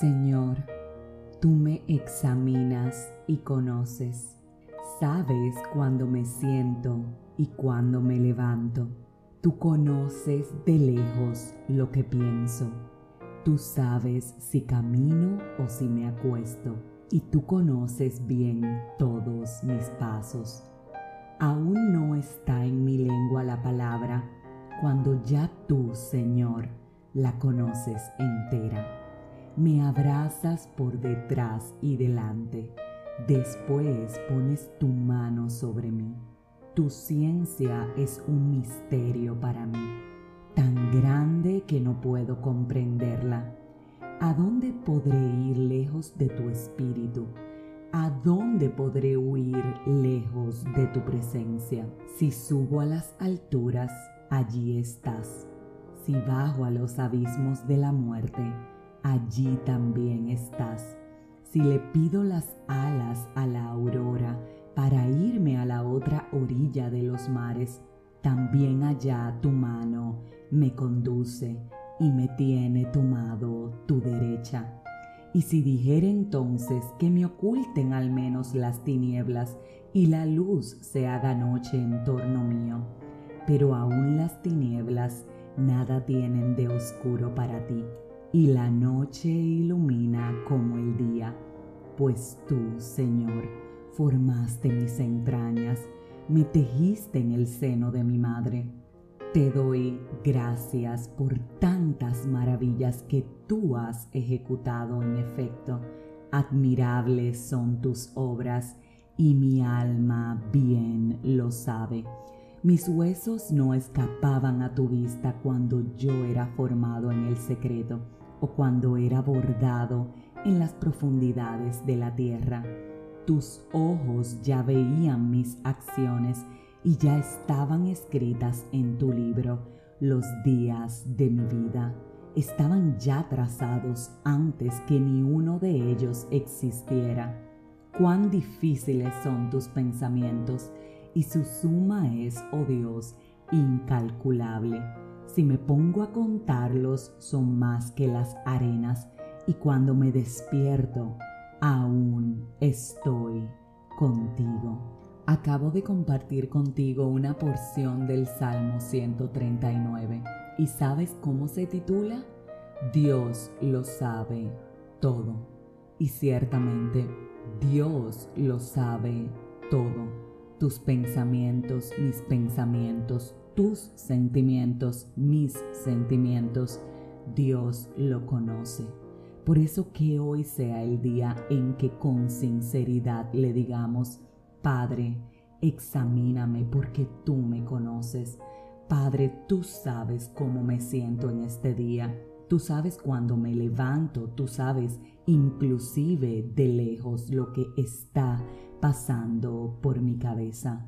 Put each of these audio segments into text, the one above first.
Señor, tú me examinas y conoces. Sabes cuando me siento y cuando me levanto. Tú conoces de lejos lo que pienso. Tú sabes si camino o si me acuesto. Y tú conoces bien todos mis pasos. Aún no está en mi lengua la palabra, cuando ya tú, Señor, la conoces entera me abrazas por detrás y delante. Después pones tu mano sobre mí. Tu ciencia es un misterio para mí, tan grande que no puedo comprenderla. ¿A dónde podré ir lejos de tu espíritu? ¿A dónde podré huir lejos de tu presencia? Si subo a las alturas, allí estás. Si bajo a los abismos de la muerte, allí también estás. Si le pido las alas a la aurora para irme a la otra orilla de los mares, también allá tu mano me conduce y me tiene tomado tu derecha. Y si dijere entonces que me oculten al menos las tinieblas y la luz se haga noche en torno mío, pero aún las tinieblas nada tienen de oscuro para ti y la noche ilumina como el día, pues tú, Señor, formaste mis entrañas, me tejiste en el seno de mi madre. Te doy gracias por tantas maravillas que tú has ejecutado en efecto. Admirables son tus obras y mi alma bien lo sabe. Mis huesos no escapaban a tu vista cuando yo era formado en el secreto o cuando era bordado en las profundidades de la tierra. Tus ojos ya veían mis acciones y ya estaban escritas en tu libro los días de mi vida. Estaban ya trazados antes que ni uno de ellos existiera. Cuán difíciles son tus pensamientos y su suma es, oh Dios, incalculable. Si me pongo a contarlos, son más que las arenas, y cuando me despierto, aún estoy contigo. Acabo de compartir contigo una porción del Salmo 139. ¿Y sabes cómo se titula? Dios lo sabe todo. Y ciertamente, Dios lo sabe todo. Tus pensamientos, mis pensamientos, tus sentimientos, mis sentimientos, Dios lo conoce. Por eso que hoy sea el día en que con sinceridad le digamos, Padre, examíname porque tú me conoces. Padre, tú sabes cómo me siento en este día. Tú sabes cuando me levanto, tú sabes inclusive de lejos lo que está pasando por mi cabeza.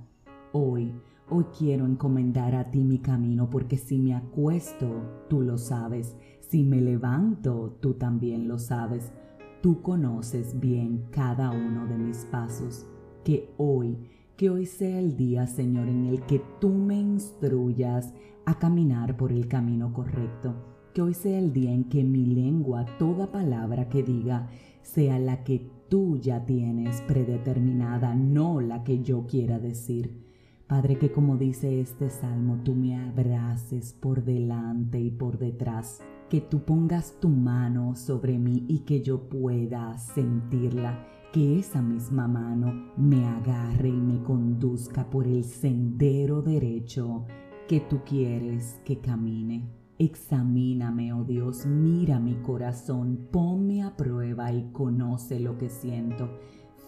Hoy Hoy quiero encomendar a ti mi camino porque si me acuesto, tú lo sabes. Si me levanto, tú también lo sabes. Tú conoces bien cada uno de mis pasos. Que hoy, que hoy sea el día, Señor, en el que tú me instruyas a caminar por el camino correcto. Que hoy sea el día en que mi lengua, toda palabra que diga, sea la que tú ya tienes predeterminada, no la que yo quiera decir. Padre, que como dice este salmo, tú me abraces por delante y por detrás, que tú pongas tu mano sobre mí y que yo pueda sentirla, que esa misma mano me agarre y me conduzca por el sendero derecho que tú quieres que camine. Examíname, oh Dios, mira mi corazón, ponme a prueba y conoce lo que siento.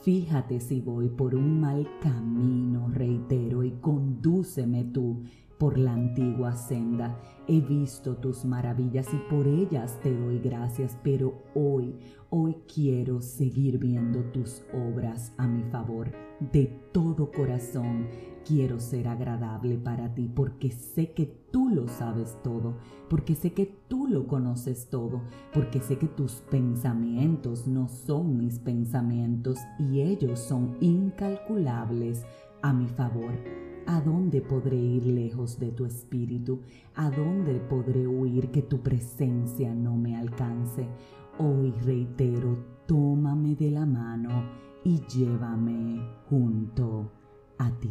Fíjate si voy por un mal camino, reitero, y condúceme tú por la antigua senda. He visto tus maravillas y por ellas te doy gracias, pero hoy, hoy quiero seguir viendo tus obras a mi favor. De todo corazón quiero ser agradable para ti porque sé que tú lo sabes todo, porque sé que tú lo conoces todo, porque sé que tus pensamientos no son mis pensamientos y ellos son incalculables a mi favor. ¿A dónde podré ir lejos de tu espíritu? ¿A dónde podré huir que tu presencia no me alcance? Hoy reitero, tómame de la mano y llévame junto a ti.